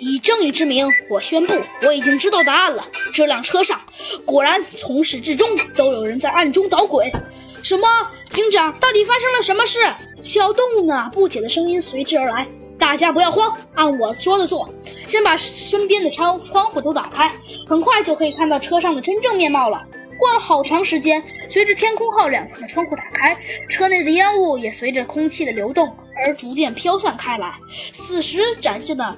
以正义之名，我宣布，我已经知道答案了。这辆车上果然从始至终都有人在暗中捣鬼。什么？警长，到底发生了什么事？小动物呢？不解的声音随之而来。大家不要慌，按我说的做。先把身边的窗窗户都打开，很快就可以看到车上的真正面貌了。过了好长时间，随着天空号两层的窗户打开，车内的烟雾也随着空气的流动而逐渐飘散开来。此时展现的。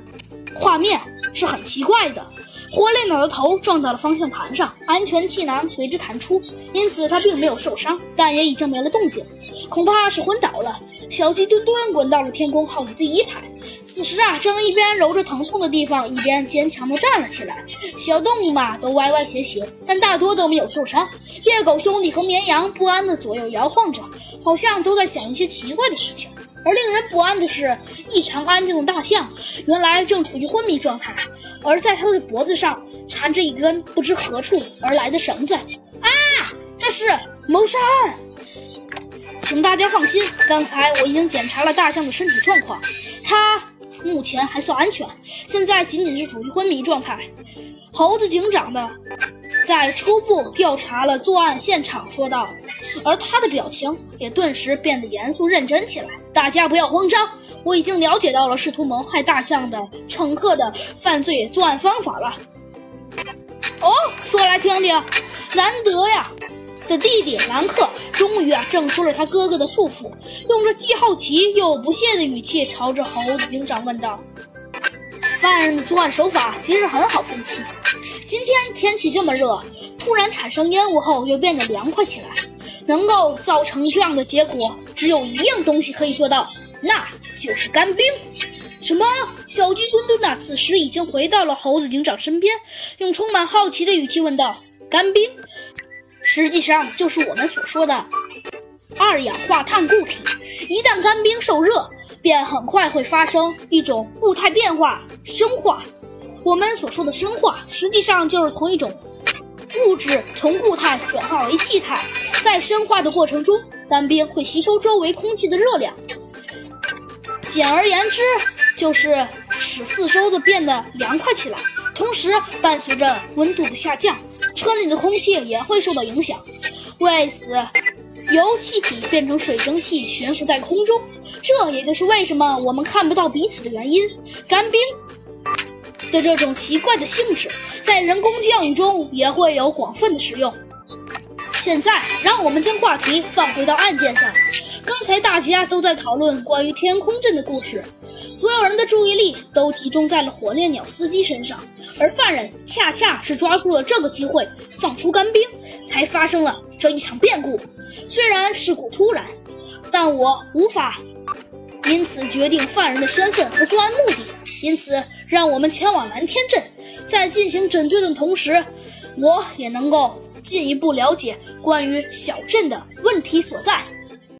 画面是很奇怪的，火烈鸟的头撞到了方向盘上，安全气囊随之弹出，因此它并没有受伤，但也已经没了动静，恐怕是昏倒了。小鸡墩墩滚到了天宫号的第一排，此时啊，正一边揉着疼痛的地方，一边坚强地站了起来。小动物嘛，都歪歪斜斜，但大多都没有受伤。猎狗兄弟和绵羊不安地左右摇晃着，好像都在想一些奇怪的事情。而令人不安的是，异常安静的大象原来正处于昏迷状态，而在它的脖子上缠着一根不知何处而来的绳子。啊，这是谋杀案！请大家放心，刚才我已经检查了大象的身体状况，它目前还算安全，现在仅仅是处于昏迷状态。猴子警长的。在初步调查了作案现场，说道，而他的表情也顿时变得严肃认真起来。大家不要慌张，我已经了解到了试图谋害大象的乘客的犯罪作案方法了。哦，说来听听，难得呀的弟弟兰克终于啊挣脱了他哥哥的束缚，用着既好奇又不屑的语气朝着猴子警长问道：“犯人的作案手法其实很好分析。”今天天气这么热，突然产生烟雾后又变得凉快起来，能够造成这样的结果，只有一样东西可以做到，那就是干冰。什么？小鸡墩墩呐，此时已经回到了猴子警长身边，用充满好奇的语气问道：“干冰，实际上就是我们所说的二氧化碳固体。一旦干冰受热，便很快会发生一种固态变化，生化。”我们所说的生化，实际上就是从一种物质从固态转化为气态，在生化的过程中，干冰会吸收周围空气的热量。简而言之，就是使四周的变得凉快起来。同时，伴随着温度的下降，车内的空气也会受到影响。为此，由气体变成水蒸气悬浮在空中。这也就是为什么我们看不到彼此的原因。干冰。的这种奇怪的性质，在人工降雨中也会有广泛的使用。现在，让我们将话题放回到案件上。刚才大家都在讨论关于天空镇的故事，所有人的注意力都集中在了火烈鸟司机身上，而犯人恰恰是抓住了这个机会放出干冰，才发生了这一场变故。虽然事故突然，但我无法因此决定犯人的身份和作案目的。因此，让我们前往蓝天镇，在进行整顿的同时，我也能够进一步了解关于小镇的问题所在。